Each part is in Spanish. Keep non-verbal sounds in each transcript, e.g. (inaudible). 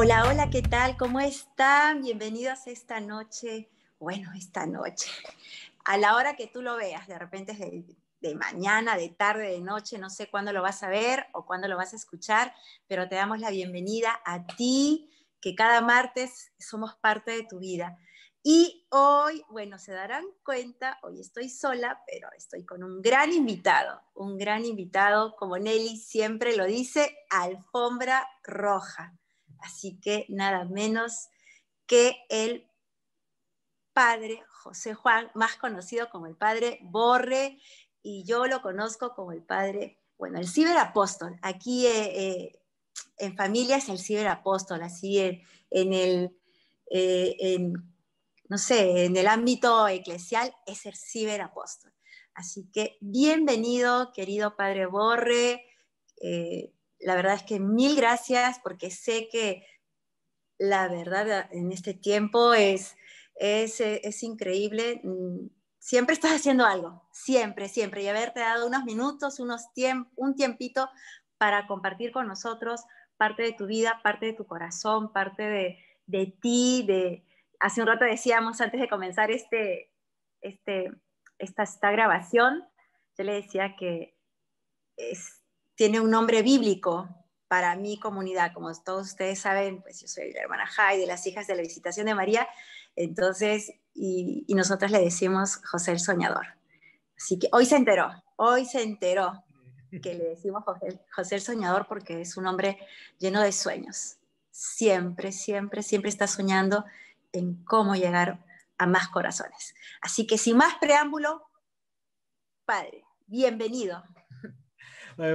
Hola, hola, ¿qué tal? ¿Cómo están? Bienvenidos esta noche, bueno, esta noche, a la hora que tú lo veas, de repente es de, de, mañana, de tarde, de noche, no sé cuándo lo vas a ver o cuándo lo vas a escuchar, pero te damos la bienvenida a ti, que cada martes somos parte de tu vida. Y hoy, bueno, se darán cuenta, hoy estoy sola, pero estoy con un gran invitado, un gran invitado, como Nelly siempre lo dice, alfombra roja. Así que nada menos que el padre José Juan, más conocido como el padre Borre, y yo lo conozco como el padre, bueno, el ciberapóstol. Aquí eh, eh, en familia es el ciberapóstol, así en, el, eh, no sé, en el ámbito eclesial es el ciberapóstol. Así que bienvenido, querido padre Borre la verdad es que mil gracias porque sé que la verdad en este tiempo es, es, es increíble. Mm, siempre estás haciendo algo, siempre, siempre. Y haberte dado unos minutos, unos un tiempito para compartir con nosotros parte de tu vida, parte de tu corazón, parte de, de ti. De... Hace un rato decíamos, antes de comenzar este, este, esta, esta grabación, yo le decía que es, tiene un nombre bíblico para mi comunidad. Como todos ustedes saben, pues yo soy la hermana Jai de las hijas de la visitación de María, entonces, y, y nosotras le decimos José el Soñador. Así que hoy se enteró, hoy se enteró que le decimos José, José el Soñador porque es un hombre lleno de sueños. Siempre, siempre, siempre está soñando en cómo llegar a más corazones. Así que sin más preámbulo, Padre, bienvenido. (laughs)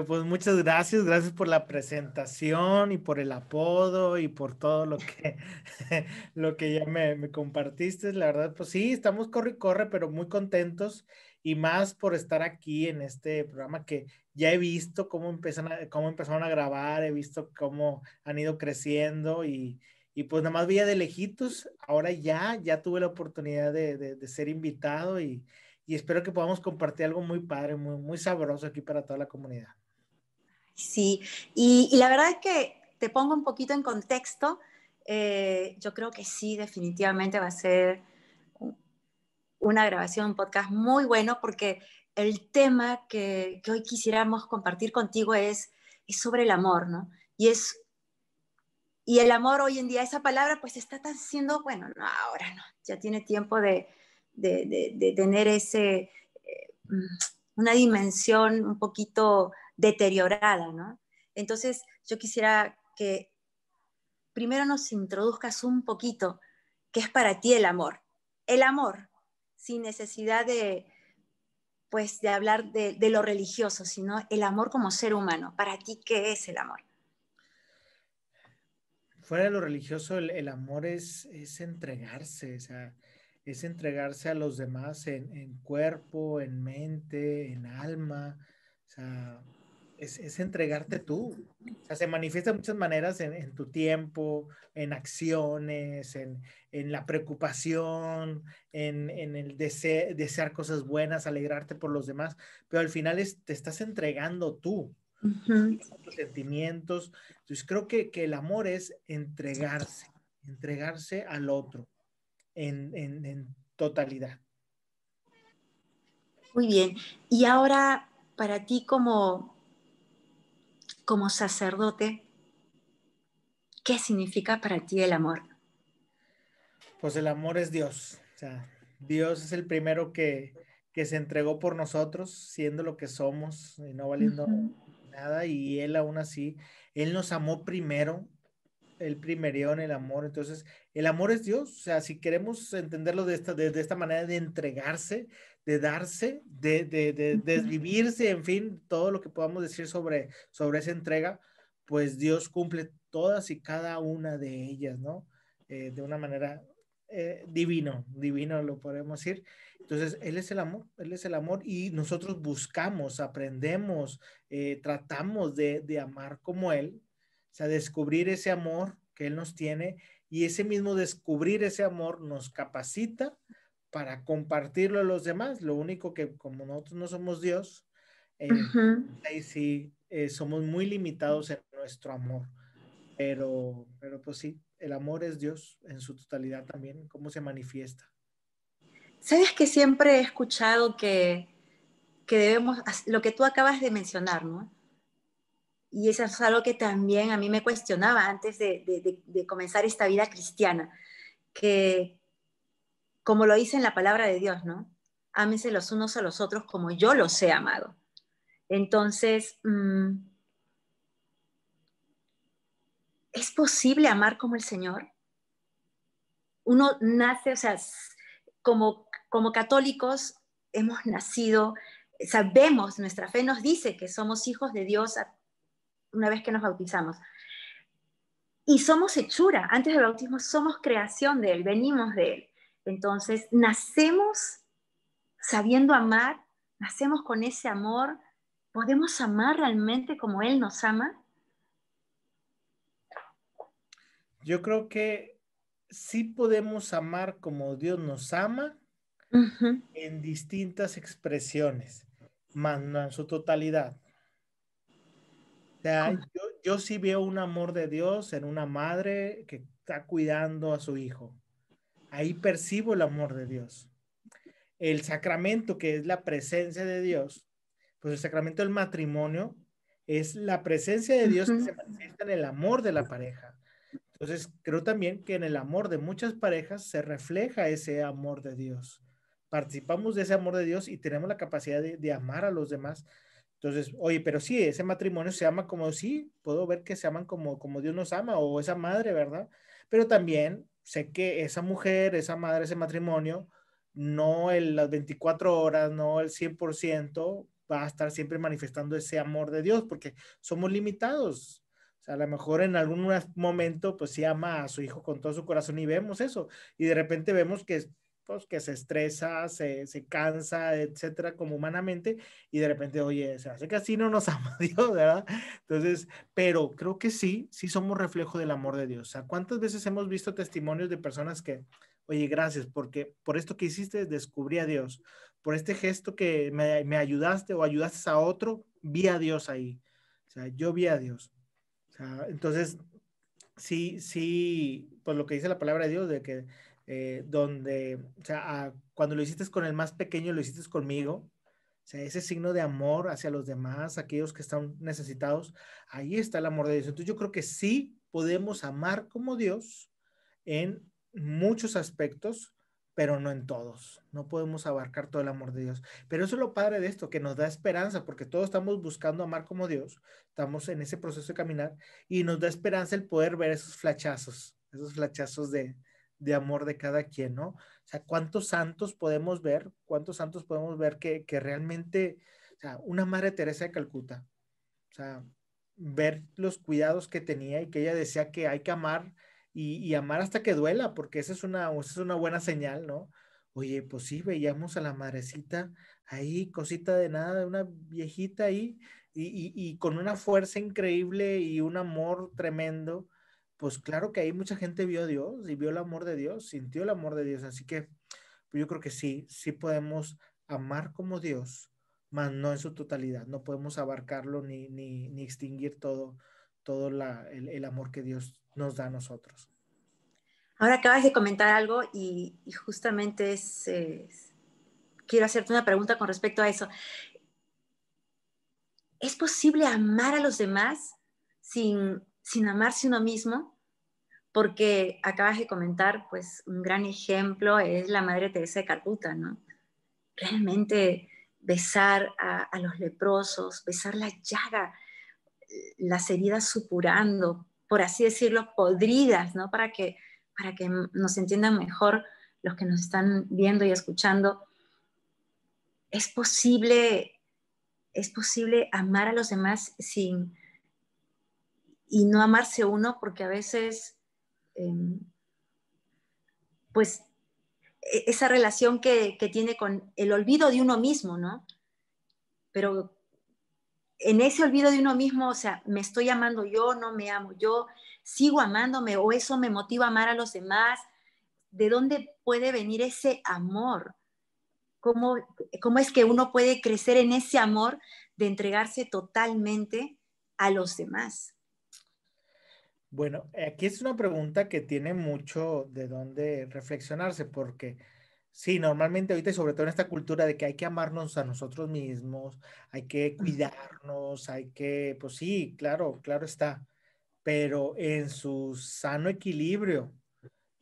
Pues muchas gracias, gracias por la presentación y por el apodo y por todo lo que, (laughs) lo que ya me, me compartiste. La verdad, pues sí, estamos corre y corre, pero muy contentos y más por estar aquí en este programa que ya he visto cómo, empiezan a, cómo empezaron a grabar, he visto cómo han ido creciendo y, y pues nada más veía de lejitos, ahora ya, ya tuve la oportunidad de, de, ser invitado y, y espero que podamos compartir algo muy padre, muy, muy sabroso aquí para toda la comunidad. Sí, y, y la verdad es que te pongo un poquito en contexto. Eh, yo creo que sí, definitivamente va a ser una grabación, un podcast muy bueno porque el tema que, que hoy quisiéramos compartir contigo es, es sobre el amor, ¿no? Y es y el amor hoy en día, esa palabra pues está tan siendo, bueno, no, ahora no, ya tiene tiempo de, de, tener ese, eh, una dimensión un poquito deteriorada, ¿no? Entonces, yo quisiera que primero nos introduzcas un poquito qué es para ti el amor. El amor, sin necesidad de, pues, de hablar de, lo religioso, sino el amor como ser humano. Para ti, ¿qué es el amor? Fuera de lo religioso, el, amor es, es entregarse, o sea, es entregarse a los demás en, cuerpo, en mente, en alma, o sea, es, entregarte tú. O sea, se manifiesta de muchas maneras en, tu tiempo, en acciones, en, la preocupación, en, el desear cosas buenas, alegrarte por los demás, pero al final te estás entregando tú. Sentimientos. Entonces creo que, que el amor es entregarse, entregarse al otro en, totalidad. Muy bien. Y ahora, para ti como, como sacerdote, ¿qué significa para ti el amor? Pues el amor es Dios. O sea, Dios es el primero que, se entregó por nosotros, siendo lo que somos y no valiendo nada. Y Él aún así, Él nos amó primero el primerión, el amor. Entonces, el amor es Dios. O sea, si queremos entenderlo de esta, de, esta manera de entregarse, de darse, de, de, desvivirse, en fin, todo lo que podamos decir sobre, sobre esa entrega, pues Dios cumple todas y cada una de ellas, ¿no? Eh, de una manera eh, divino, divino lo podemos decir. Entonces, Él es el amor, Él es el amor y nosotros buscamos, aprendemos, eh, tratamos de, de amar como Él, o sea, descubrir ese amor que Él nos tiene y ese mismo descubrir ese amor nos capacita para compartirlo a los demás. Lo único que como nosotros no somos Dios, eh, ahí sí eh, somos muy limitados en nuestro amor. Pero, pero pues sí, el amor es Dios en su totalidad también, cómo se manifiesta. Sabes que siempre he escuchado que, que debemos, lo que tú acabas de mencionar, ¿no? Y eso es algo que también a mí me cuestionaba antes de, de, comenzar esta vida cristiana, que como lo dice en la palabra de Dios, ¿no? Ámense los unos a los otros como yo los he amado. Entonces, mmm, ¿es posible amar como el Señor? Uno nace, o sea, como, como católicos hemos nacido, sabemos, nuestra fe nos dice que somos hijos de Dios una vez que nos bautizamos. Y somos hechura, antes del bautismo somos creación de Él, venimos de Él. Entonces, nacemos sabiendo amar, nacemos con ese amor, podemos amar realmente como Él nos ama. Yo creo que sí podemos amar como Dios nos ama en distintas expresiones, más no en su totalidad. O sea, yo, yo sí veo un amor de Dios en una madre que está cuidando a su hijo. Ahí percibo el amor de Dios. El sacramento, que es la presencia de Dios, pues el sacramento del matrimonio es la presencia de Dios que se manifiesta en el amor de la pareja. Entonces, creo también que en el amor de muchas parejas se refleja ese amor de Dios. Participamos de ese amor de Dios y tenemos la capacidad de, amar a los demás. Entonces, oye, pero sí, ese matrimonio se ama como sí, puedo ver que se aman como, como Dios nos ama o esa madre, ¿verdad? Pero también sé que esa mujer, esa madre, ese matrimonio, no las 24 horas, no el 100%, va a estar siempre manifestando ese amor de Dios, porque somos limitados. O a lo mejor en algún momento, pues sí ama a su hijo con todo su corazón y vemos eso. Y de repente vemos que, pues, que se estresa, se, se cansa, etcétera, como humanamente. Y de repente, oye, se hace que así no nos (laughs) ama Dios, ¿verdad? Entonces, pero creo que sí, sí somos reflejo del amor de Dios. O sea, ¿cuántas veces hemos visto testimonios de personas que, oye, gracias, porque por esto que hiciste descubrí a Dios. Por este gesto que me, me ayudaste o ayudaste a otro, vi a Dios ahí. O sea, yo vi a Dios entonces, sí, sí, pues lo que dice la palabra de Dios, de que eh, donde, o sea, cuando lo hiciste con el más pequeño, lo hiciste conmigo, o sea, ese signo de amor hacia los demás, aquellos que están necesitados, ahí está el amor de Dios. Entonces yo creo que sí podemos amar como Dios en muchos aspectos, pero no en todos. No podemos abarcar todo el amor de Dios. Pero eso es lo padre de esto, que nos da esperanza, porque todos estamos buscando amar como Dios, estamos en ese proceso de caminar y nos da esperanza el poder ver esos flachazos, esos flachazos de, de amor de cada quien, ¿no? O sea, ¿cuántos santos podemos ver? ¿Cuántos santos podemos ver que, que realmente, o sea, una Madre Teresa de Calcuta, o sea, ver los cuidados que tenía y que ella decía que hay que amar y, amar hasta que duela, porque esa es una, es una buena señal, ¿no? Oye, pues sí, veíamos a la madrecita ahí, cosita de nada, una viejita ahí, y, y, con una fuerza increíble y un amor tremendo, pues claro que ahí mucha gente vio a Dios y vio el amor de Dios, sintió el amor de Dios, así que pues yo creo que sí, sí podemos amar como Dios, mas no en su totalidad, no podemos abarcarlo ni, ni, ni extinguir todo, todo el, amor que Dios nos da a nosotros. Ahora acabas de comentar algo y, justamente es, quiero hacerte una pregunta con respecto a eso. ¿Es posible amar a los demás sin, sin amarse uno mismo? Porque acabas de comentar, pues un gran ejemplo es la Madre Teresa de Calcuta, ¿no? Realmente besar a los leprosos, besar la llaga, las heridas supurando, por así decirlo, podridas, ¿no? Para que, para que nos entiendan mejor los que nos están viendo y escuchando. Es posible, es posible amar a los demás sin y no amarse uno, porque a veces, em, pues, e-, esa relación que, que tiene con el olvido de uno mismo, ¿no? Pero en ese olvido de uno mismo, o sea, me estoy amando yo, no me amo yo, sigo amándome o eso me motiva a amar a los demás. ¿de dónde puede venir ese amor? ¿Cómo, ¿Cómo es que uno puede crecer en ese amor de entregarse totalmente a los demás? Bueno, aquí es una pregunta que tiene mucho de dónde reflexionarse, porque sí, normalmente ahorita, y sobre todo en esta cultura de que hay que amarnos a nosotros mismos, hay que cuidarnos, hay que, pues sí, claro, claro está, pero en su sano equilibrio,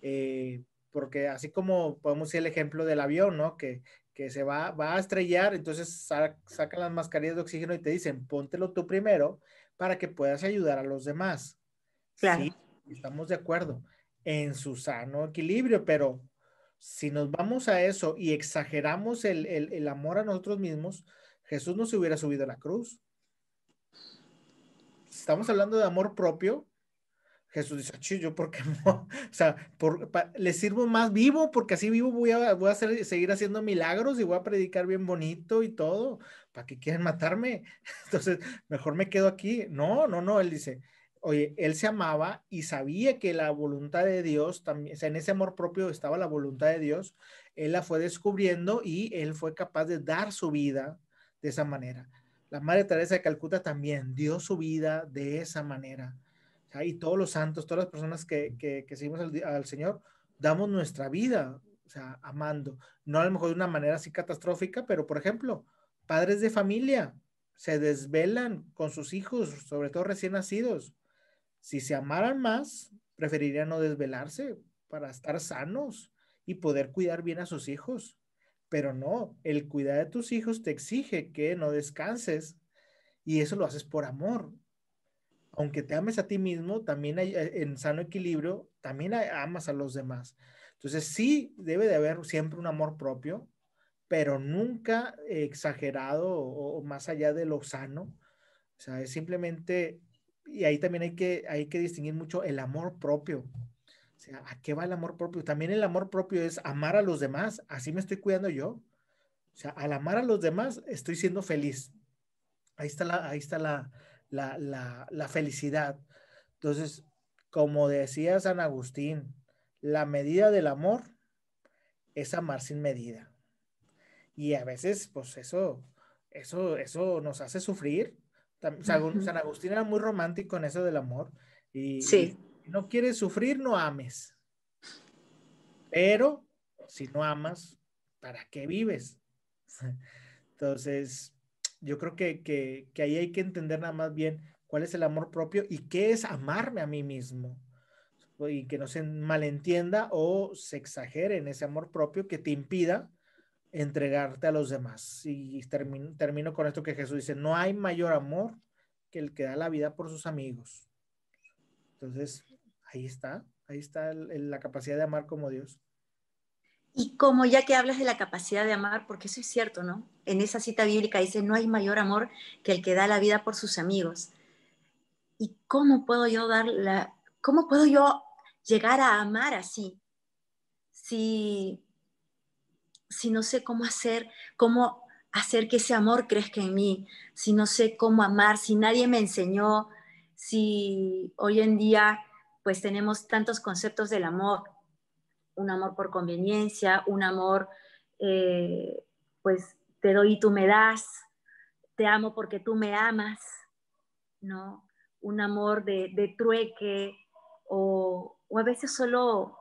eh, porque así como podemos decir el ejemplo del avión, ¿no? Que, que se va, va a estrellar, entonces sacan las mascarillas de oxígeno y te dicen, póntelo tú primero para que puedas ayudar a los demás. Claro. Sí, estamos de acuerdo en su sano equilibrio, pero si nos vamos a eso y exageramos el, el, amor a nosotros mismos, Jesús no se hubiera subido a la cruz. Estamos hablando de amor propio. Jesús dice, yo porque (laughs) no, o sea, por, le sirvo más vivo, porque así vivo voy a, voy a hacer, seguir haciendo milagros y voy a predicar bien bonito y todo, ¿para que quieren matarme? (laughs) Entonces, mejor me quedo aquí. No, no, no, él dice, oye, él se amaba y sabía que la voluntad de Dios también, o en ese amor propio estaba la voluntad de Dios, él la fue descubriendo y él fue capaz de dar su vida de esa manera. La Madre Teresa de Calcuta también dio su vida de esa manera. y todos los santos, todas las personas que, que, seguimos al, Señor, damos nuestra vida, o sea, amando. No a lo mejor de una manera así catastrófica, pero por ejemplo, padres de familia se desvelan con sus hijos, sobre todo recién nacidos si se amaran más, preferirían no desvelarse para estar sanos y poder cuidar bien a sus hijos. Pero no, el cuidar de tus hijos te exige que no descanses y eso lo haces por amor. Aunque te ames a ti mismo, también hay, eh, en sano equilibrio, también amas a los demás. Entonces sí debe de haber siempre un amor propio, pero nunca exagerado o, o más allá de lo sano. O sea, es simplemente y ahí también hay que, hay que distinguir mucho el amor propio. O sea, ¿a qué va el amor propio? También el amor propio es amar a los demás. Así me estoy cuidando yo. O sea, al amar a los demás estoy siendo feliz. Ahí está la, ahí está la, la, la, felicidad. Entonces, como decía San Agustín, la medida del amor es amar sin medida. Y a veces, pues eso, eso, eso nos hace sufrir San Agustín era muy romántico en eso del amor. Y, sí. no quieres sufrir, no ames. Pero si no amas, ¿para qué vives? (laughs) Entonces, yo creo que, que, que, ahí hay que entender nada más bien cuál es el amor propio y qué es amarme a mí mismo. Y que no se malentienda o se exagere en ese amor propio que te impida entregarte a los demás. Y termino, termino con esto que Jesús dice, no hay mayor amor que el que da la vida por sus amigos. Entonces, ahí está, ahí está la capacidad de amar como Dios. Y como ya que hablas de la capacidad de amar, porque eso es cierto, ¿no? En esa cita bíblica dice, no hay mayor amor que el que da la vida por sus amigos. ¿Y cómo puedo yo dar la, cómo puedo yo llegar a amar así? Si si no sé cómo hacer, cómo hacer que ese amor crezca en mí, si no sé cómo amar, si nadie me enseñó, si hoy en día pues tenemos tantos conceptos del amor, un amor por conveniencia, un amor eh, pues te doy y tú me das, te amo porque tú me amas, ¿no? Un amor de, trueque o, o a veces solo,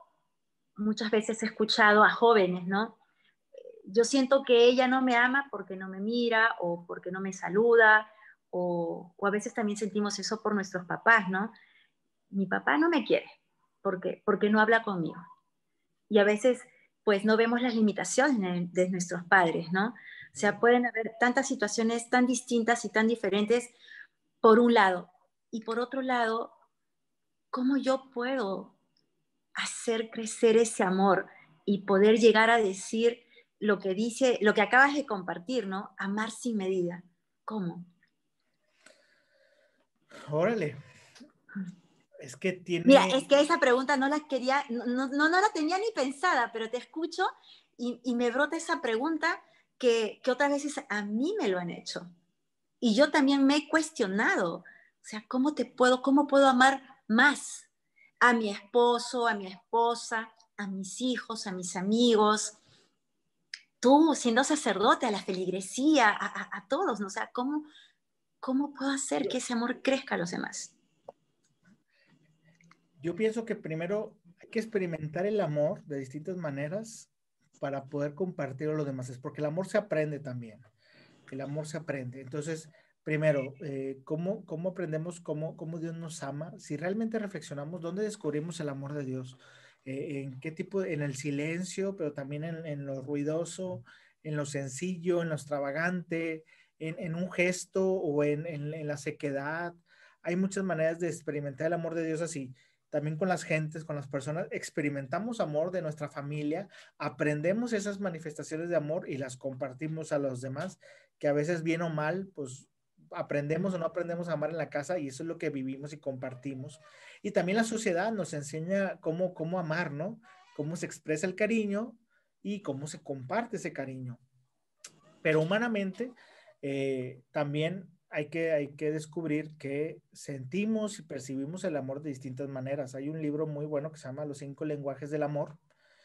muchas veces he escuchado a jóvenes, ¿no? Yo siento que ella no me ama porque no me mira o porque no me saluda, o, a veces también sentimos eso por nuestros papás, ¿no? Mi papá no me quiere porque, porque no habla conmigo. Y a veces, pues no vemos las limitaciones de nuestros padres, ¿no? O sea, pueden haber tantas situaciones tan distintas y tan diferentes por un lado. Y por otro lado, ¿cómo yo puedo hacer crecer ese amor y poder llegar a decir, lo que dice, lo que acabas de compartir, ¿no? Amar sin medida. ¿Cómo? Órale. Es que tiene. Mira, es que esa pregunta no la quería, no, no, no la tenía ni pensada, pero te escucho y, y me brota esa pregunta que, que, otras veces a mí me lo han hecho. Y yo también me he cuestionado. O sea, ¿cómo te puedo, cómo puedo amar más a mi esposo, a mi esposa, a mis hijos, a mis amigos, tú siendo sacerdote, a la feligresía, a, todos, ¿no? O sea, ¿cómo, ¿cómo puedo hacer que ese amor crezca a los demás? Yo pienso que primero hay que experimentar el amor de distintas maneras para poder compartirlo a los demás, es porque el amor se aprende también, el amor se aprende. Entonces, primero, eh, ¿cómo, ¿cómo, aprendemos cómo, cómo, Dios nos ama? Si realmente reflexionamos, ¿dónde descubrimos el amor de Dios? Eh, ¿En qué tipo? En el silencio, pero también en, en, lo ruidoso, en lo sencillo, en lo extravagante, en, en un gesto o en, en, la sequedad. Hay muchas maneras de experimentar el amor de Dios así también con las gentes, con las personas, experimentamos amor de nuestra familia, aprendemos esas manifestaciones de amor y las compartimos a los demás, que a veces bien o mal, pues aprendemos o no aprendemos a amar en la casa y eso es lo que vivimos y compartimos. Y también la sociedad nos enseña cómo, cómo amar, ¿no? Cómo se expresa el cariño y cómo se comparte ese cariño. Pero humanamente, eh, también hay que, hay que descubrir que sentimos y percibimos el amor de distintas maneras. Hay un libro muy bueno que se llama Los cinco lenguajes del amor.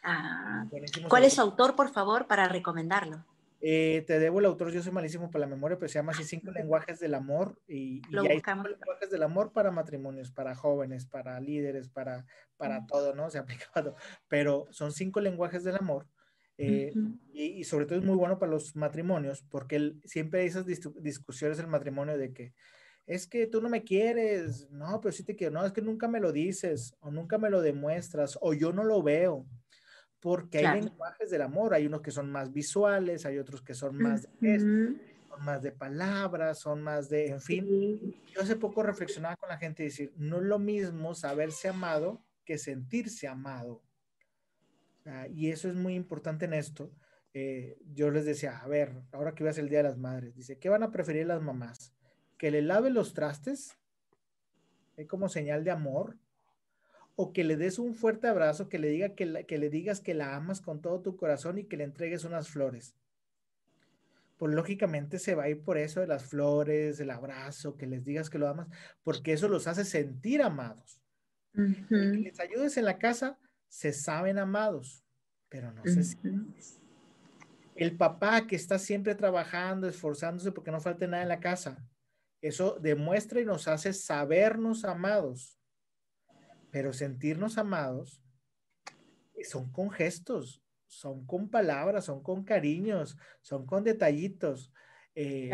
Ah, ¿Cuál es su autor, por favor, para recomendarlo? Eh, te debo el autor, yo soy malísimo para la memoria, pero se llama así Cinco (laughs) lenguajes del amor y, y hay cinco lenguajes del amor para matrimonios, para jóvenes, para líderes, para, para todo, ¿no? Se ha aplicado, pero son cinco lenguajes del amor eh, y, sobre todo es muy bueno para los matrimonios, porque siempre hay esas discusiones en el matrimonio de que es que tú no me quieres, no, pero sí te quiero, no, es que nunca me lo dices, o nunca me lo demuestras, o yo no lo veo, porque hay lenguajes del amor, hay unos que son más visuales, hay otros que son más de gestos, son más de palabras, son más de, en fin. Yo hace poco reflexionaba con la gente y decir, no es lo mismo saberse amado que sentirse amado. Ah, y eso es muy importante en esto. Eh, yo les decía, a ver, ahora que va a ser el Día de las Madres, dice, ¿qué van a preferir las mamás? ¿Que le lave los trastes? ¿Eh? como señal de amor? ¿O que le des un fuerte abrazo, que le, diga que, que le digas que la amas con todo tu corazón y que le entregues unas flores? Pues lógicamente se va a ir por eso de las flores, el abrazo, que les digas que lo amas, porque eso los hace sentir amados. Que les ayudes en la casa, se saben amados, pero no se sienten. El papá que está siempre trabajando, esforzándose porque no falte nada en la casa, eso demuestra y nos hace sabernos amados, pero sentirnos amados son con gestos, son con palabras, son con cariños, son con detallitos. Eh,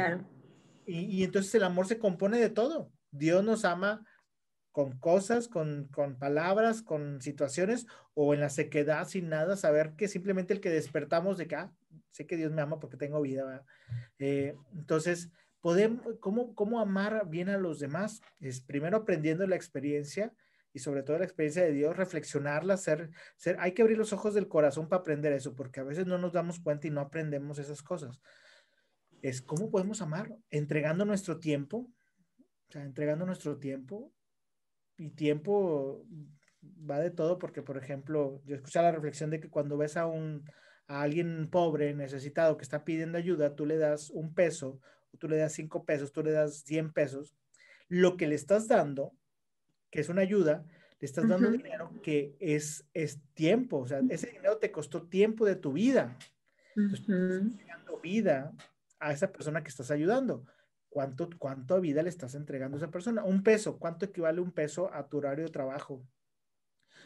y, y, entonces el amor se compone de todo. Dios nos ama con cosas, con, palabras, con situaciones, o en la sequedad sin nada, saber que simplemente el que despertamos de acá, ah, sé que Dios me ama porque tengo vida. Eh, entonces, podemos, ¿cómo, ¿cómo amar bien a los demás? Es primero aprendiendo la experiencia y sobre todo la experiencia de Dios, reflexionarla, ser, ser, hay que abrir los ojos del corazón para aprender eso, porque a veces no nos damos cuenta y no aprendemos esas cosas. Es cómo podemos amar, entregando nuestro tiempo, o sea, entregando nuestro tiempo, y tiempo va de todo porque, por ejemplo, yo escuché la reflexión de que cuando ves a un a alguien pobre, necesitado, que está pidiendo ayuda, tú le das un peso, tú le das cinco pesos, tú le das cien pesos, lo que le estás dando, que es una ayuda, le estás dando dinero que es, es tiempo, o sea, ese dinero te costó tiempo de tu vida. Entonces, estás dando vida a esa persona que estás ayudando. ¿Cuánto, ¿Cuánto vida le estás entregando a esa persona? Un peso, ¿cuánto equivale un peso a tu horario de trabajo?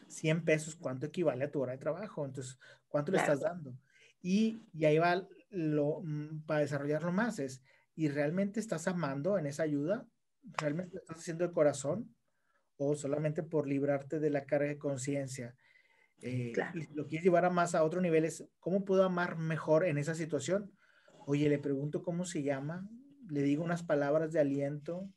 100 pesos, ¿cuánto equivale a tu hora de trabajo? Entonces, ¿cuánto le estás dando? Y, y, ahí va lo, mm, para desarrollarlo más, es, ¿y realmente estás amando en esa ayuda? ¿Realmente lo estás haciendo de corazón? ¿O solamente por librarte de la carga de conciencia? Eh, y si lo quieres llevar a más a otro nivel, es, ¿cómo puedo amar mejor en esa situación? Oye, le pregunto cómo se llama, le digo unas palabras de aliento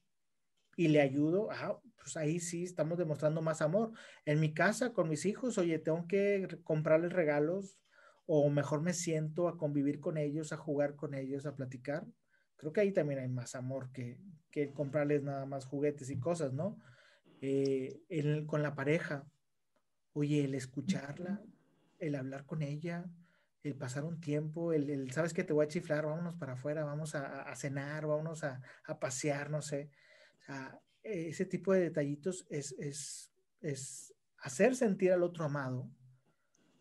y le ayudo, ah, pues ahí sí estamos demostrando más amor. En mi casa con mis hijos, oye, tengo que comprarles regalos o mejor me siento a convivir con ellos, a jugar con ellos, a platicar. Creo que ahí también hay más amor que, que comprarles nada más juguetes y cosas, ¿no? Eh, con la pareja, oye, el escucharla, el hablar con ella, el pasar un tiempo, el, sabes que te voy a chiflar, vámonos para afuera, vamos a, cenar, vámonos a, pasear, no sé. O sea, ese tipo de detallitos es, es, es, hacer sentir al otro amado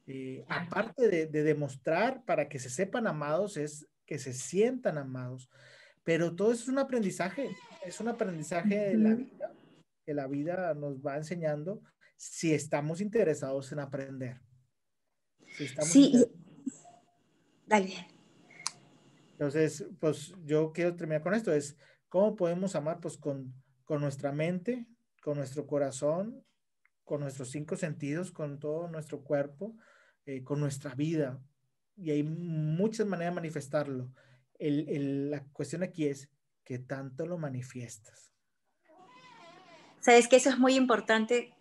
Eh, aparte de, demostrar para que se sepan amados, es que se sientan amados. Pero todo eso es un aprendizaje, es un aprendizaje de la vida, que la vida nos va enseñando si estamos interesados en aprender. sí, dale. Entonces, pues yo quiero terminar con esto, es cómo podemos amar pues con, con nuestra mente, con nuestro corazón, con nuestros cinco sentidos, con todo nuestro cuerpo, eh, con nuestra vida. Y hay muchas maneras de manifestarlo. la cuestión aquí es que tanto lo manifiestas. Sabes que eso es muy importante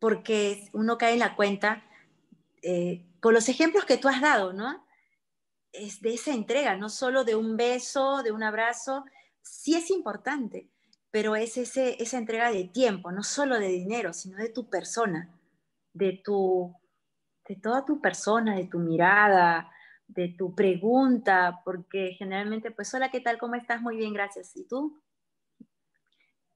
porque uno cae en la cuenta eh, con los ejemplos que tú has dado, ¿no? es de esa entrega, no solo de un beso, de un abrazo, sí es importante, pero es ese, esa entrega de tiempo, no solo de dinero, sino de tu persona, de, tu, de toda tu persona, de tu mirada, de tu pregunta, porque generalmente, pues, hola, ¿qué tal? ¿Cómo estás? Muy bien, gracias. ¿Y tú?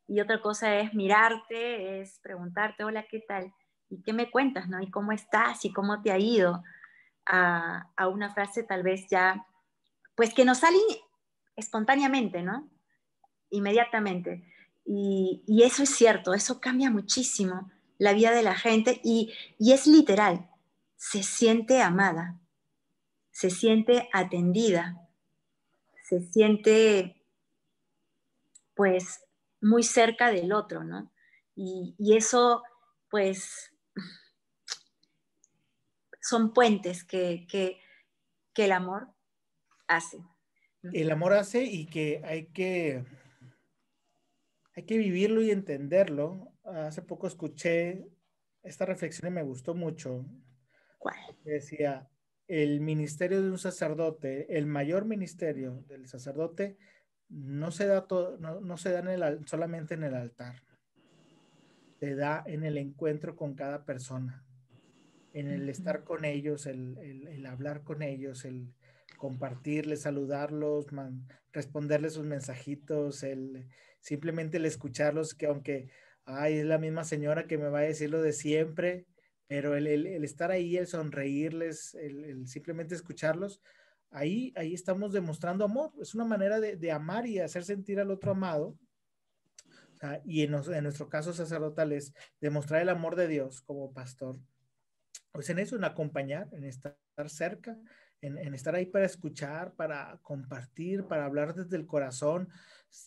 Y otra cosa es mirarte, es preguntarte, hola, ¿qué tal? ¿Y qué me cuentas? ¿no? ¿Y cómo estás? ¿Y cómo te ha ido? a, una frase tal vez ya, pues que nos sale espontáneamente, ¿no? Inmediatamente. Y, eso es cierto, eso cambia muchísimo la vida de la gente y, y es literal, se siente amada, se siente atendida, se siente pues muy cerca del otro, ¿no? Y, y, eso pues son puentes que, el amor hace. El amor hace y que hay que hay que vivirlo y entenderlo. Hace poco escuché esta reflexión y me gustó mucho. ¿Cuál? Decía, el ministerio de un sacerdote, el mayor ministerio del sacerdote, no se da, todo, no, se da en el, solamente en el altar, se da en el encuentro con cada persona en el estar con ellos, el, hablar con ellos, el compartirles, saludarlos, responderles sus mensajitos, el simplemente el escucharlos, que aunque ay, es la misma señora que me va a decir lo de siempre, pero el, estar ahí, el sonreírles, el, simplemente escucharlos, ahí, ahí estamos demostrando amor. Es una manera de, amar y hacer sentir al otro amado. y en, nuestro caso sacerdotal es demostrar el amor de Dios como pastor pues en eso, en acompañar, en estar cerca, en, estar ahí para escuchar, para compartir, para hablar desde el corazón.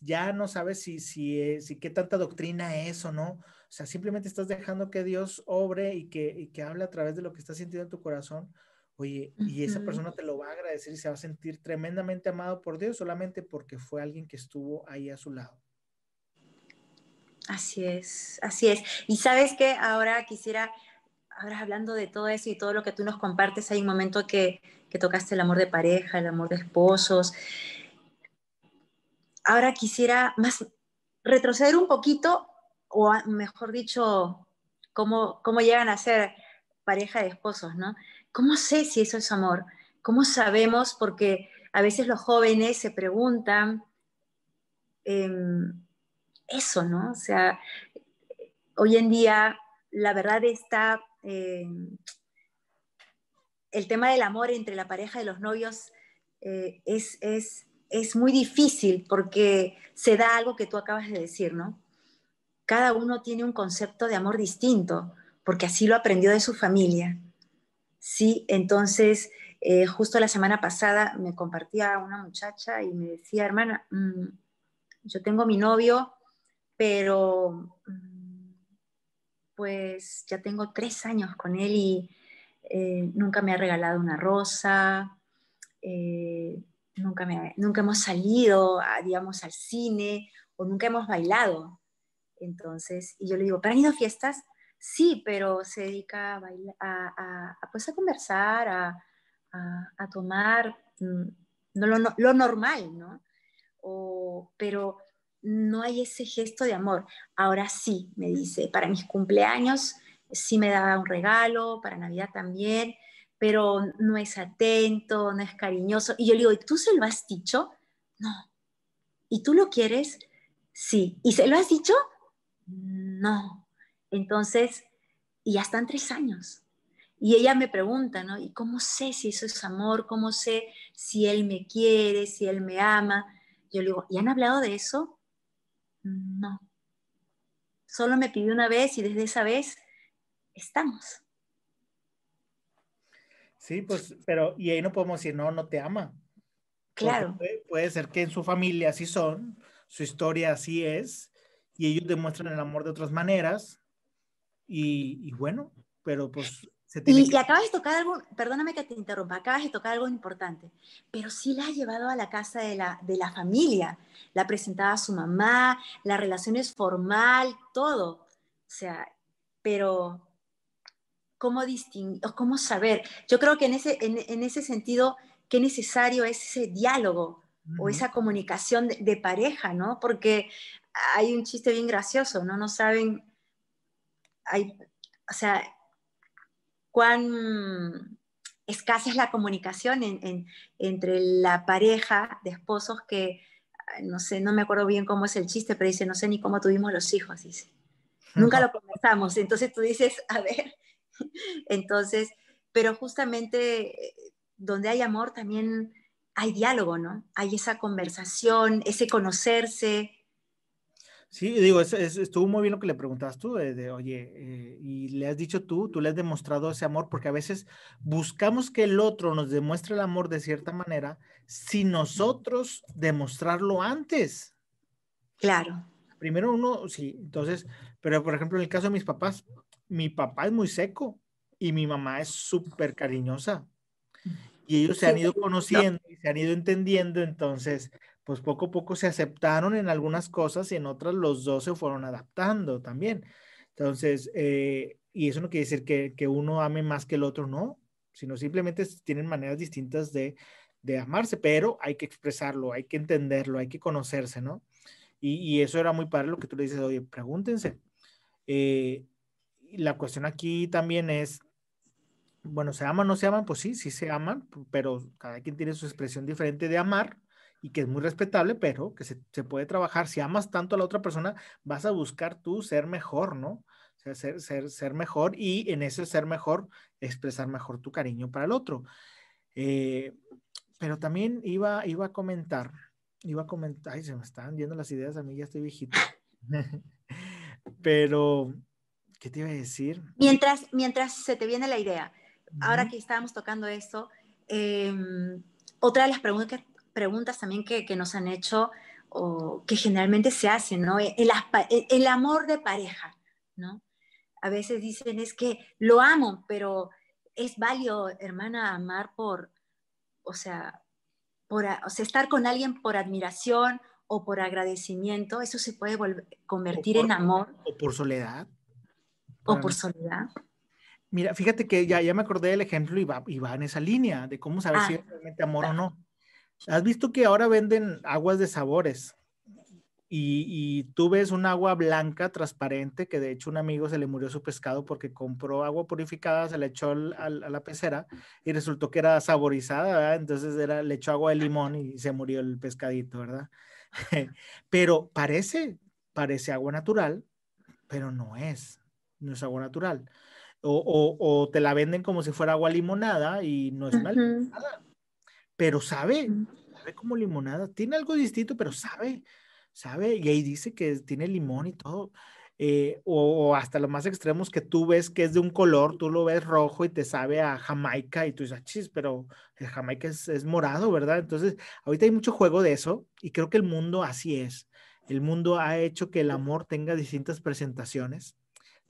Ya no sabes si, si, eh, si qué tanta doctrina es o no. O sea, simplemente estás dejando que Dios obre y que, y que hable a través de lo que estás sintiendo en tu corazón. Oye, y esa persona te lo va a agradecer y se va a sentir tremendamente amado por Dios solamente porque fue alguien que estuvo ahí a su lado. Así es, así es. Y sabes que ahora quisiera ahora hablando de todo eso y todo lo que tú nos compartes, hay un momento que, tocaste el amor de pareja, el amor de esposos. Ahora quisiera más retroceder un poquito, o mejor dicho, cómo, cómo llegan a ser pareja de esposos, ¿no? ¿Cómo sé si eso es amor? ¿Cómo sabemos? Porque a veces los jóvenes se preguntan em, eso, ¿no? O sea, hoy en día la verdad está eh, el tema del amor entre la pareja de los novios eh, es, es, es, muy difícil porque se da algo que tú acabas de decir, ¿no? Cada uno tiene un concepto de amor distinto, porque así lo aprendió de su familia. Sí, entonces, eh, justo la semana pasada me compartía una muchacha y me decía, hermana, mm, yo tengo mi novio, pero... Mm, pues ya tengo tres años con él y eh, nunca me ha regalado una rosa, eh, nunca, me, nunca hemos salido, digamos, al cine o nunca hemos bailado. Entonces, y yo le digo, ¿pero han ido a fiestas? Sí, pero se dedica a, bailar, a, pues a conversar, a, tomar mm, no, lo, lo, normal, ¿no? O, pero no hay ese gesto de amor. Ahora sí, me dice, para mis cumpleaños sí me da un regalo, para Navidad también, pero no es atento, no es cariñoso. Y yo le digo, ¿y tú se lo has dicho? No. ¿Y tú lo quieres? Sí. ¿Y se lo has dicho? No. Entonces, y ya están tres años. Y ella me pregunta, ¿no? ¿Y cómo sé si eso es amor? ¿Cómo sé si él me quiere, si él me ama? Yo le digo, ¿y han hablado de eso? No. Solo me pidió una vez y desde esa vez estamos. Sí, pues, pero, y ahí no podemos decir, no, no te ama. Claro. Puede, ser que en su familia así son, su historia así es, y ellos demuestran el amor de otras maneras, y, y bueno, pero pues y, acabas de tocar algo, perdóname que te interrumpa, acabas de tocar algo importante, pero sí la ha llevado a la casa de la, de la familia, la presentaba a su mamá, la relación es formal, todo. O sea, pero ¿cómo distinguir, cómo saber? Yo creo que en ese, en, ese sentido, qué necesario es ese diálogo o esa comunicación de, de, pareja, ¿no? Porque hay un chiste bien gracioso, ¿no? No saben, hay, o sea, cuán escasa es la comunicación entre la pareja de esposos que, no sé, no me acuerdo bien cómo es el chiste, pero dice, no sé ni cómo tuvimos los hijos, dice. Nunca (laughs) lo conversamos. Entonces tú dices, a ver, (laughs) entonces, pero justamente donde hay amor también hay diálogo, ¿no? Hay esa conversación, ese conocerse, Sí, digo, estuvo muy bien lo que le preguntabas tú, de, oye, eh, y le has dicho tú, tú le has demostrado ese amor, porque a veces buscamos que el otro nos demuestre el amor de cierta manera sin nosotros demostrarlo antes. Claro. Primero uno, sí, entonces, pero por ejemplo, en el caso de mis papás, mi papá es muy seco y mi mamá es súper cariñosa. Y ellos se han ido conociendo y se han ido entendiendo, entonces pues poco a poco se aceptaron en algunas cosas y en otras los dos se fueron adaptando también. Entonces, eh, y eso no quiere decir que, uno ame más que el otro, no, sino simplemente tienen maneras distintas de, amarse, pero hay que expresarlo, hay que entenderlo, hay que conocerse, ¿no? Y, eso era muy padre lo que tú le dices, oye, pregúntense. Eh, la cuestión aquí también es, bueno, ¿se aman o no se aman? Pues sí, sí se aman, pero cada quien tiene su expresión diferente de amar y que es muy respetable, pero que se, puede trabajar. Si amas tanto a la otra persona, vas a buscar tú ser mejor, ¿no? O sea, ser, ser, ser mejor y en ese ser mejor, expresar mejor tu cariño para el otro. Eh, pero también iba, iba a comentar, iba a comentar, ay, se me están yendo las ideas, a mí ya estoy viejito. (laughs) pero, ¿qué te iba a decir? Mientras, mientras se te viene la idea, ahora que estábamos tocando esto, em, otra de las preguntas que, preguntas también que, que nos han hecho o que generalmente se hacen, ¿no? El, el, amor de pareja, ¿no? A veces dicen es que lo amo, pero es válido, hermana, amar por, o sea, por, o sea, estar con alguien por admiración o por agradecimiento, eso se puede convertir en amor. O por soledad. O por soledad. Mira, fíjate que ya, ya me acordé del ejemplo y va, y va en esa línea de cómo saber si ah. es realmente amor o no. ¿Has visto que ahora venden aguas de sabores? Y, tú ves un agua blanca, transparente, que de hecho un amigo se le murió su pescado porque compró agua purificada, se le echó a la pecera y resultó que era saborizada, ¿verdad? Entonces era, le echó agua de limón y se murió el pescadito, ¿verdad? (laughs) pero parece, parece agua natural, pero no es, no es agua natural. O, te la venden como si fuera agua limonada y no es una limonada pero sabe, sabe como limonada. Tiene algo distinto, pero sabe, sabe. Y ahí dice que tiene limón y todo. Eh, o, hasta los más extremos que tú ves que es de un color, tú lo ves rojo y te sabe a Jamaica y tú dices, ah, chis, pero el Jamaica es, morado, ¿verdad? Entonces, ahorita hay mucho juego de eso y creo que el mundo así es. El mundo ha hecho que el amor tenga distintas presentaciones,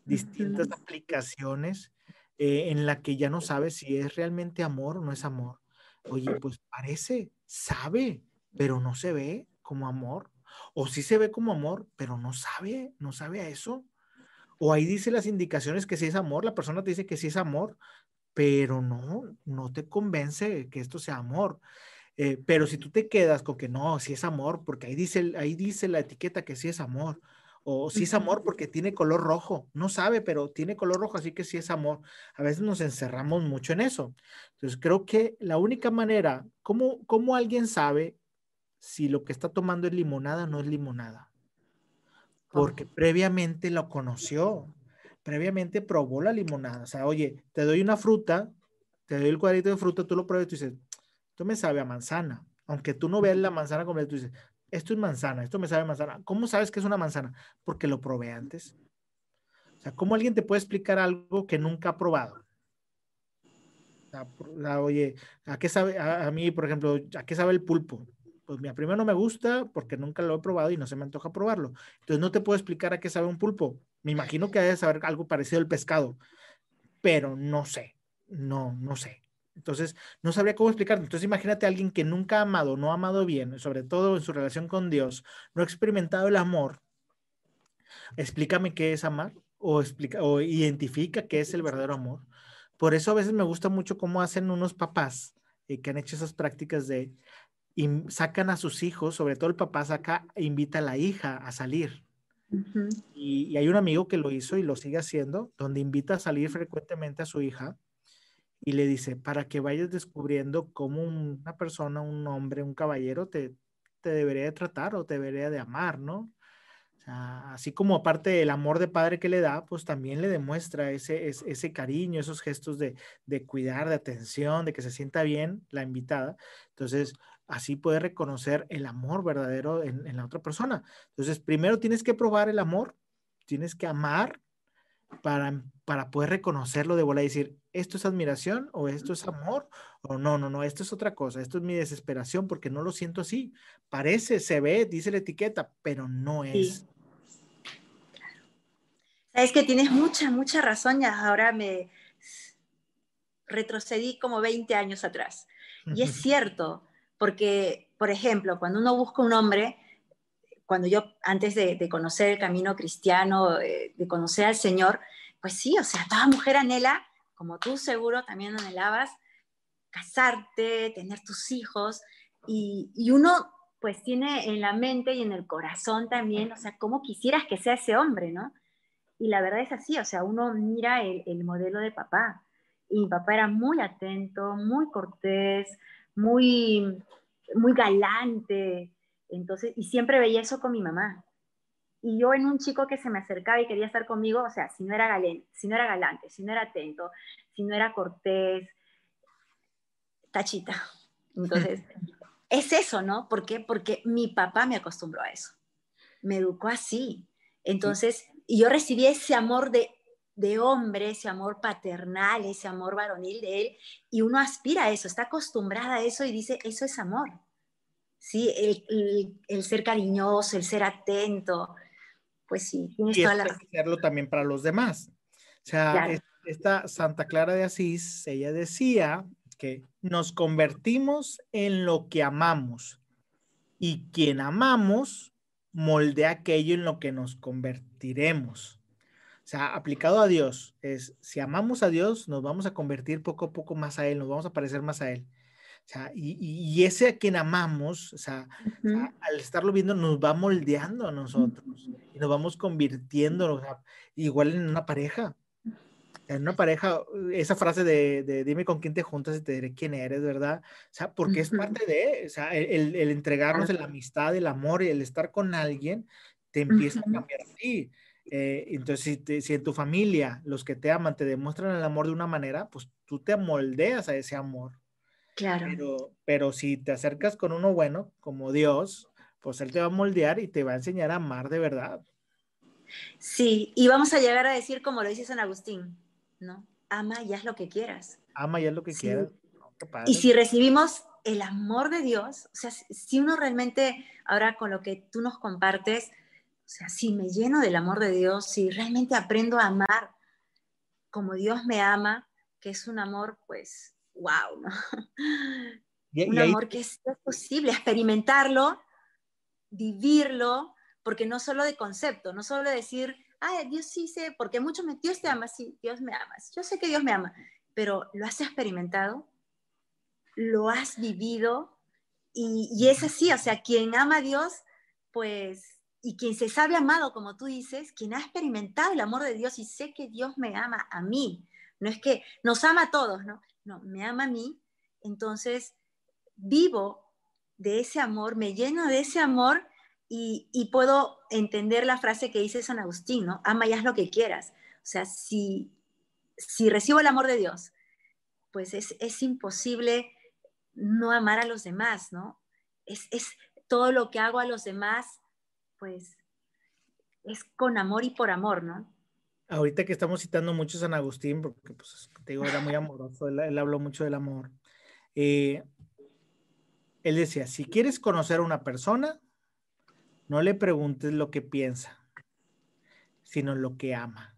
distintas aplicaciones eh, en la que ya no sabes si es realmente amor o no es amor. Oye, pues parece, sabe, pero no se ve como amor. O sí se ve como amor, pero no sabe, no sabe a eso. O ahí dice las indicaciones que sí es amor, la persona te dice que sí es amor, pero no, no te convence que esto sea amor. Eh, pero si tú te quedas con que no, sí es amor, porque ahí dice, ahí dice la etiqueta que sí es amor, o si es amor porque tiene color rojo, no sabe, pero tiene color rojo, así que sí es amor. A veces nos encerramos mucho en eso. Entonces creo que la única manera, ¿cómo, cómo alguien sabe si lo que está tomando es limonada o no es limonada? Porque previamente lo conoció, previamente probó la limonada. O sea, oye, te doy una fruta, te doy el cuadrito de fruta, tú lo pruebas y tú dices, esto me sabe a manzana. Aunque tú no veas la manzana como tú dices, esto es manzana, esto me sabe manzana. ¿Cómo sabes que es una manzana? Porque lo probé antes. O sea, ¿cómo alguien te puede explicar algo que nunca ha probado? oye, ¿a qué sabe? A, mí, por ejemplo, ¿a qué sabe el pulpo? Pues mira, primero no me gusta porque nunca lo he probado y no se me antoja probarlo. Entonces no te puedo explicar a qué sabe un pulpo. Me imagino que debe saber algo parecido al pescado, pero no sé, no, no sé. Entonces, no sabría cómo explicarte. Entonces, imagínate a alguien que nunca ha amado, no ha amado bien, sobre todo en su relación con Dios, no ha experimentado el amor. Explícame qué es amar o, explica, o identifica qué es el verdadero amor. Por eso a veces me gusta mucho cómo hacen unos papás eh, que han hecho esas prácticas de y sacan a sus hijos, sobre todo el papá saca e invita a la hija a salir. y, y, hay un amigo que lo hizo y lo sigue haciendo, donde invita a salir frecuentemente a su hija y le dice, para que vayas descubriendo cómo una persona, un hombre, un caballero te, te debería de tratar o te debería de amar, ¿no? así como aparte del amor de padre que le da, pues también le demuestra ese, ese, cariño, esos gestos de, cuidar, de atención, de que se sienta bien la invitada. Entonces, así puede reconocer el amor verdadero en, la otra persona. Entonces, primero tienes que probar el amor, tienes que amar para, para poder reconocerlo de bola y decir, esto es admiración o esto es amor o no, no, no, esto es otra cosa, esto es mi desesperación porque no lo siento así. Parece, se ve, dice la etiqueta, pero no es. Sabes que tienes mucha, mucha razón, ya ahora me retrocedí como 20 años atrás. Y es (laughs) cierto, porque, por ejemplo, cuando uno busca un hombre, cuando yo, antes de, conocer el camino cristiano, eh, de conocer al Señor, pues sí, o sea, toda mujer anhela, como tú seguro también anhelabas, casarte, tener tus hijos, y, y uno pues tiene en la mente y en el corazón también, o sea, cómo quisieras que sea ese hombre, ¿no? Y la verdad es así, o sea, uno mira el, modelo de papá. Y mi papá era muy atento, muy cortés, muy, muy galante. Entonces, y siempre veía eso con mi mamá. Y yo en un chico que se me acercaba y quería estar conmigo, o sea, si no era, galante, si no era galante, si no era atento, si no era cortés, tachita. Entonces, (laughs) es eso, ¿no? ¿Por qué? Porque mi papá me acostumbró a eso. Me educó así. Entonces, y yo recibí ese amor de, de hombre, ese amor paternal, ese amor varonil de él, y uno aspira a eso, está acostumbrada a eso y dice, eso es amor. Sí, el, el, ser cariñoso, el ser atento, pues sí, tienes y toda la hacerlo también para los demás. O sea, esta Santa Clara de Asís, ella decía que nos convertimos en lo que amamos y quien amamos moldea aquello en lo que nos convertiremos. O sea, aplicado a Dios, es si amamos a Dios, nos vamos a convertir poco a poco más a Él, nos vamos a parecer más a Él. O sea, y, ese a quien amamos, o sea, al estarlo viendo, nos va moldeando a nosotros y nos vamos convirtiendo, igual en una pareja en una pareja, esa frase de, dime con quién te juntas y te diré quién eres, ¿verdad? O sea, porque es parte de, o sea, el, el entregarnos la amistad, el amor y el estar con alguien te empieza a cambiar a ti. Eh, entonces, si, si, en tu familia los que te aman te demuestran el amor de una manera, pues tú te moldeas a ese amor. Claro. Pero, pero si te acercas con uno bueno, como Dios, pues Él te va a moldear y te va a enseñar a amar de verdad. Sí, y vamos a llegar a decir como lo dice San Agustín, ¿no? Ama y haz lo que quieras. Ama y haz lo que quieras. y si recibimos el amor de Dios, o sea, si uno realmente, ahora con lo que tú nos compartes, o sea, si me lleno del amor de Dios, si realmente aprendo a amar como Dios me ama, que es un amor, pues, wow, ¿no? (laughs) un amor que es posible experimentarlo, vivirlo, porque no solo de concepto, no solo decir, ay, Dios sí sé, porque mucho me, Dios te ama, sí, Dios me ama, yo sé que Dios me ama, pero ¿lo has experimentado? ¿Lo has vivido? Y, y es así, o sea, quien ama a Dios, pues, y quien se sabe amado, como tú dices, quien ha experimentado el amor de Dios y sé que Dios me ama a mí, no es que nos ama a todos, ¿no? No, me ama a mí, entonces vivo de ese amor, me lleno de ese amor y, puedo entender la frase que dice San Agustín, ¿no? Ama y haz lo que quieras. O sea, si, si recibo el amor de Dios, pues es, es imposible no amar a los demás, ¿no? Es, es, todo lo que hago a los demás, pues es con amor y por amor, ¿no? Ahorita que estamos citando mucho a San Agustín, porque pues, te digo, era muy amoroso, él, habló mucho del amor. Eh, él decía, si quieres conocer a una persona, no le preguntes lo que piensa, sino lo que ama.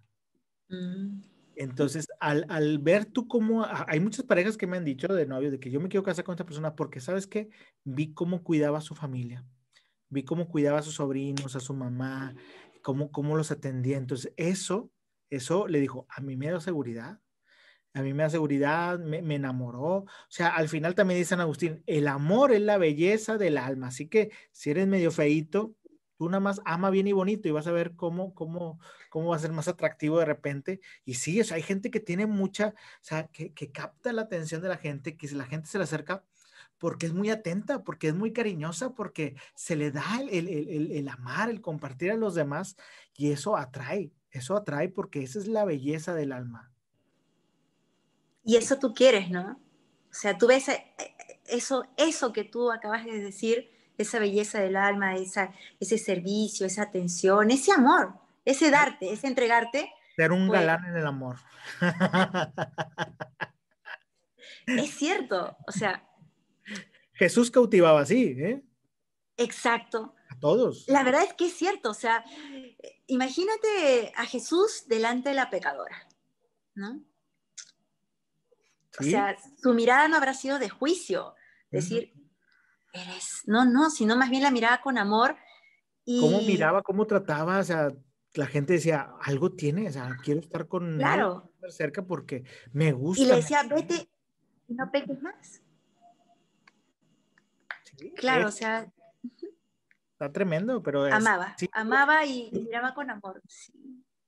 Mm. Entonces, al, ver tú cómo, hay muchas parejas que me han dicho de novio, de que yo me quiero casar con esta persona porque, ¿sabes qué? Vi cómo cuidaba a su familia, vi cómo cuidaba a sus sobrinos, a su mamá, cómo, cómo los atendía. Entonces, eso, eso le dijo, a mí me da seguridad, a mí me da seguridad, me, enamoró. O sea, al final también dice San Agustín, el amor es la belleza del alma. Así que si eres medio feito, tú nada más ama bien y bonito y vas a ver cómo, cómo, cómo va a ser más atractivo de repente. Y sí, o hay gente que tiene mucha, o sea, que, que capta la atención de la gente, que si la gente se le acerca porque es muy atenta, porque es muy cariñosa, porque se le da el, el, el, amar, el compartir a los demás y eso atrae, eso atrae porque esa es la belleza del alma. Y eso tú quieres, ¿no? O sea, tú ves eh, eh, eso, eso que tú acabas de decir, esa belleza del alma, esa, ese servicio, esa atención, ese amor, ese darte, ese entregarte. Ser un pues galán en el amor. Es cierto, o sea. (laughs) Jesús cautivaba así, ¿eh? Exacto. Todos. La verdad es que es cierto, o sea, imagínate a Jesús delante de la pecadora, ¿no? O sea, su mirada no habrá sido de juicio, decir, eres, no, no, sino más bien la miraba con amor. Y... ¿Cómo miraba, cómo trataba? O sea, la gente decía, algo tiene, o sea, quiero estar con claro. él cerca porque me gusta. Y le decía, vete, no peques más. claro, o sea. Está tremendo, pero... amaba, amaba y, miraba con amor.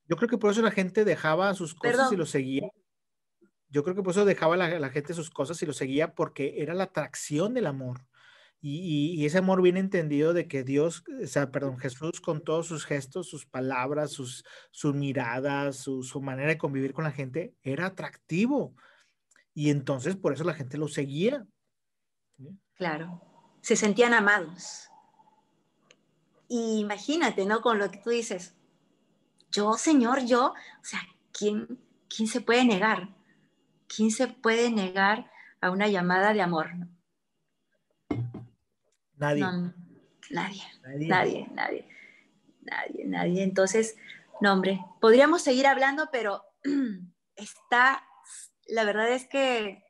Yo creo que por eso la gente dejaba sus cosas y lo seguía. Yo creo que por eso dejaba la, la gente sus cosas y lo seguía porque era la atracción del amor. Y, ese amor bien entendido de que Dios, o sea, perdón, Jesús con todos sus gestos, sus palabras, sus, sus miradas, su, manera de convivir con la gente, era atractivo. Y entonces por eso la gente lo seguía. Claro, se sentían amados. Y imagínate, ¿no? Con lo que tú dices, yo, Señor, yo, o sea, ¿quién, quién se puede negar? ¿Quién se puede negar a una llamada de amor? Nadie. nadie. Nadie. Nadie, nadie. Nadie, Entonces, no, hombre, podríamos seguir hablando, pero (clears throat) está, la verdad es que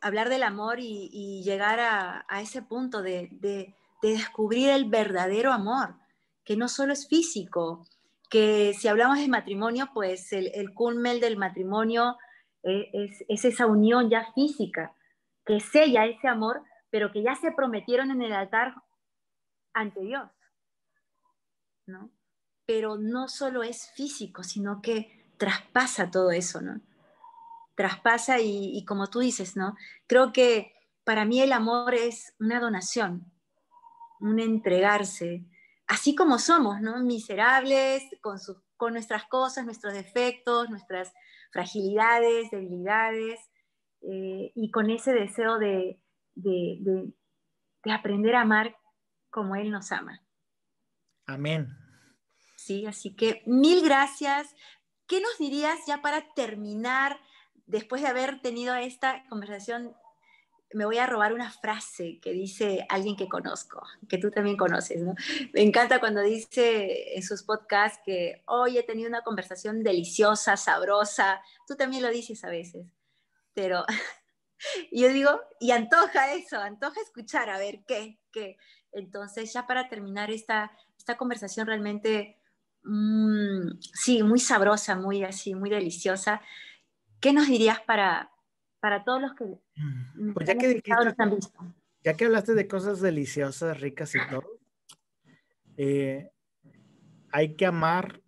hablar del amor y, llegar a, ese punto de, descubrir el verdadero amor, que no solo es físico, que si hablamos de matrimonio, pues el, el cúnmel del matrimonio eh, es, es, esa unión ya física, que sella ese amor, pero que ya se prometieron en el altar ante Dios. ¿no? Pero no solo es físico, sino que traspasa todo eso, ¿no? Traspasa y, como tú dices, ¿no? Creo que para mí el amor es una donación, un entregarse, así como somos, ¿no? Miserables, con, con nuestras cosas, nuestros defectos, nuestras fragilidades, debilidades, eh, y con ese deseo de, de, aprender a amar como Él nos ama. Amén. Sí, así que mil gracias. ¿Qué nos dirías ya para terminar, después de haber tenido esta conversación? Me voy a robar una frase que dice alguien que conozco, que tú también conoces, ¿no? Me encanta cuando dice en sus podcasts que hoy he tenido una conversación deliciosa, sabrosa. Tú también lo dices a veces, pero (laughs) yo digo, y antoja eso, antoja escuchar, a ver qué, qué. Entonces, ya para terminar esta, esta conversación realmente, mm, sí, muy sabrosa, muy así, muy deliciosa, ¿qué nos dirías para, para todos los que mm, pues ya que, han visto? Ya que hablaste de cosas deliciosas, ricas y todo, eh, hay que amar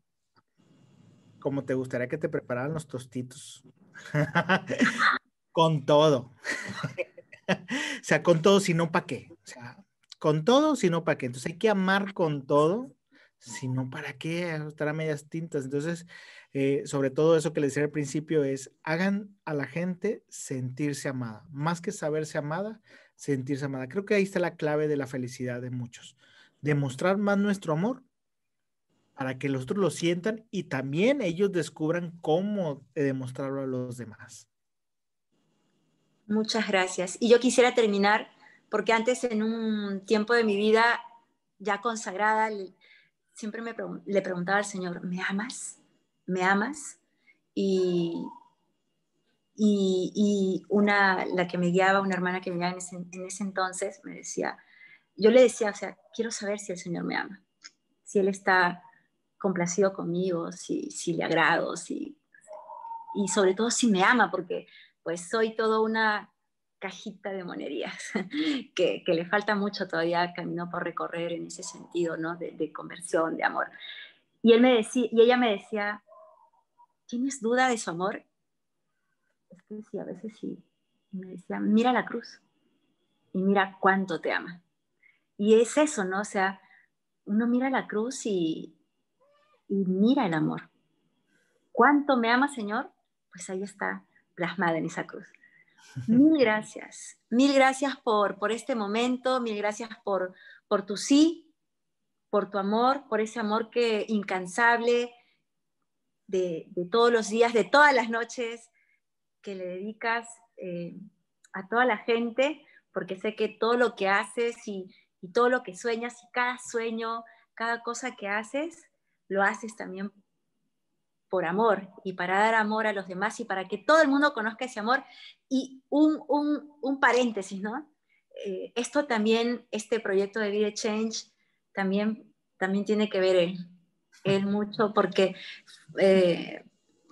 como te gustaría que te prepararan los tostitos. (laughs) Con todo. (laughs) o sea, con todo, si no, ¿para qué? O sea, con todo, si no, ¿para qué? Entonces hay que amar con todo, si no, ¿para qué? Estar a medias tintas. Entonces, eh, sobre todo eso que les decía al principio, es hagan a la gente sentirse amada, más que saberse amada, sentirse amada. Creo que ahí está la clave de la felicidad de muchos. Demostrar más nuestro amor para que los otros lo sientan y también ellos descubran cómo demostrarlo a los demás. Muchas gracias. Y yo quisiera terminar, porque antes en un tiempo de mi vida ya consagrada, siempre me le preguntaba al Señor, ¿me amas? ¿Me amas? Y, y, una, la que me guiaba, una hermana que me guiaba en ese, en ese entonces, me decía, yo le decía, o sea, quiero saber si el Señor me ama, si Él está complacido conmigo, si, si le agrado, si, y sobre todo si me ama, porque pues soy toda una cajita de monerías, (laughs) que, que, le falta mucho todavía camino por recorrer en ese sentido, ¿no? De, de, conversión, de amor. Y, él me decía, y ella me decía, ¿tienes duda de su amor? Es que sí, a veces sí. Y me decía, mira la cruz y mira cuánto te ama. Y es eso, ¿no? O sea, uno mira la cruz y, y mira el amor. ¿Cuánto me ama, Señor? Pues ahí está plasmada en esa cruz. Mil (laughs) gracias, mil gracias por, por este momento, mil gracias por, por tu sí, por tu amor, por ese amor que incansable de, todos los días, de todas las noches que le dedicas eh, a toda la gente, porque sé que todo lo que haces y, todo lo que sueñas y cada sueño, cada cosa que haces, lo haces también por amor y para dar amor a los demás y para que todo el mundo conozca ese amor. Y un, un, paréntesis, ¿no? Eh, esto también, este proyecto de Vida Change, también, también tiene que ver él, mucho porque, eh,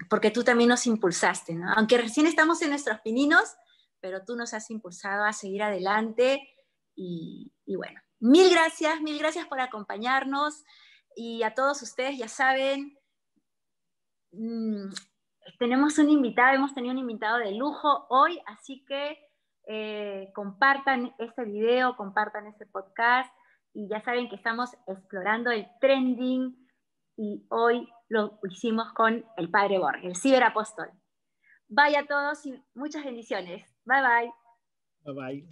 porque tú también nos impulsaste, ¿no? Aunque recién estamos en nuestros pininos, pero tú nos has impulsado a seguir adelante y, y bueno, mil gracias, mil gracias por acompañarnos y a todos ustedes ya saben, Mm, tenemos un invitado, hemos tenido un invitado de lujo hoy, así que eh, compartan este video, compartan este podcast y ya saben que estamos explorando el trending y hoy lo hicimos con el Padre Borges, el ciberapóstol. Vaya a todos y muchas bendiciones. Bye bye. Bye bye.